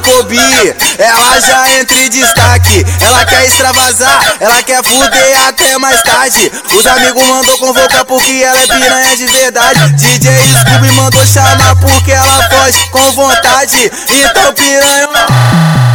Kobe, ela já entra em destaque. Ela quer extravasar, ela quer fuder até mais tarde. Os amigos mandou convocar porque ela é piranha de verdade. DJ Scooby mandou chamar porque ela foge com vontade. Então piranha.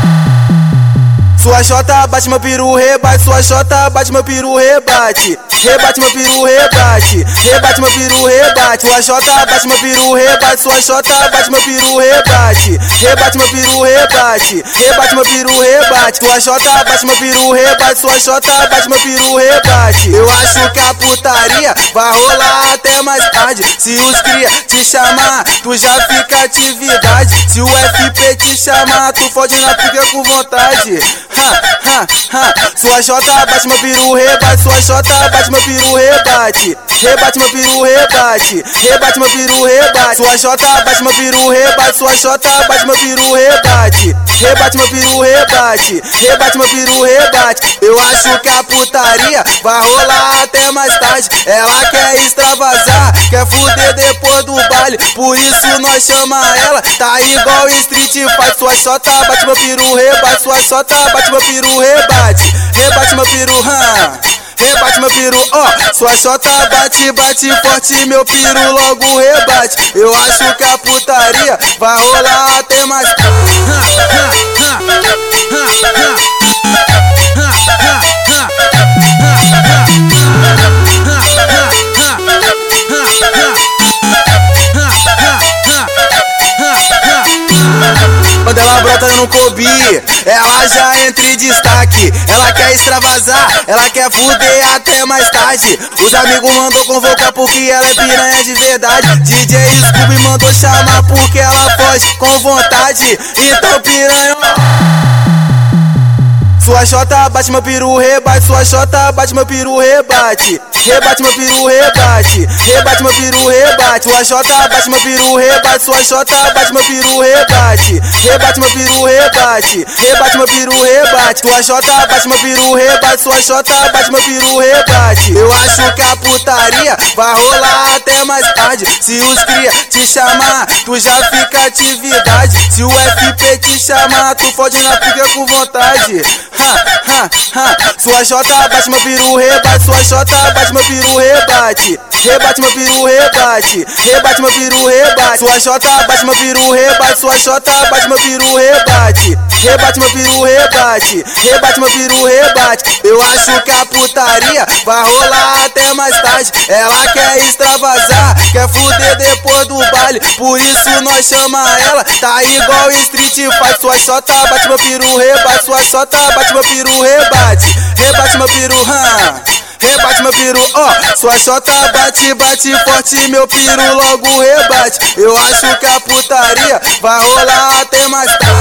Sua chota bate meu peru, rebate. Sua chota bate meu peru, rebate. Rebate meu peru, rebate. Rebate meu peru, rebate. Sua chota bate meu peru, rebate. Sua chota bate meu peru, rebate. Rebate meu peru, rebate. Rebate meu peru, rebate. Sua chota bate meu peru, rebate. Sua chota bate meu peru, rebate. Eu acho que a putaria vai rolar até mais tarde. Se os cria te chamar, tu já fica atividade. Se o FP te chamar, tu fode na pica com vontade ha, ha, ha. Sua jota bate meu peru, rebate. Sua jota bate meu peru, rebate. Rebate meu peru, rebate. Rebate meu peru, rebate. Sua jota bate meu peru, rebate. Sua jota bate meu peru, rebate. Rebate meu peru, rebate. Rebate meu peru, rebate. Eu acho que a putaria vai rolar até mais tarde. Ela quer extravasar, quer fuder depois do baile. Por isso nós chama ela, tá igual Street Fight. Sua chota bate meu peru, rebate. Sua chota bate rebate meu peru, rebate, rebate meu peru, hã. Rebate meu peru, ó, oh, sua chota bate, bate forte, meu peru logo rebate. Eu acho que a putaria vai rolar até mais. Quando no Kobe, ela já entra em destaque. Ela quer extravasar, ela quer fuder até mais tarde. Os amigos mandou convocar porque ela é piranha de verdade. DJ Scooby mandou chamar porque ela foge com vontade. Então piranha. Sua chota bate meu peru, rebate. Sua chota bate meu peru, rebate. Rebate meu peru, rebate. Rebate meu peru, rebate. Sua chota bate meu peru, rebate. Sua chota bate meu peru, rebate. Rebate meu peru, rebate. Rebate meu peru, rebate. Sua chota bate meu peru, rebate. Sua chota bate meu peru, rebate. Eu acho que a putaria vai rolar até mais tarde. Se os cria te chamar, tu já fica atividade. Se o FP te chamar, tu fode na pica com vontade ha, ha, ha. Sua jota bate meu peru, rebate. Sua jota bate meu peru, rebate. Rebate meu peru, rebate. Rebate meu peru, rebate. Sua jota bate meu peru, rebate. Sua jota bate meu peru, rebate. Rebate meu peru, rebate. Rebate meu peru, rebate. Eu acho que a putaria vai rolar até mais tarde. Ela quer extravasar, quer fuder depois do baile. Por isso nós chama ela, tá igual Street Fight. Sua chota bate meu peru, rebate. Sua chota bate meu peru, rebate. Rebate meu peru, hã. Rebate meu peru, ó, oh, sua chota bate, bate forte, meu peru logo rebate. Eu acho que a putaria vai rolar até mais tarde.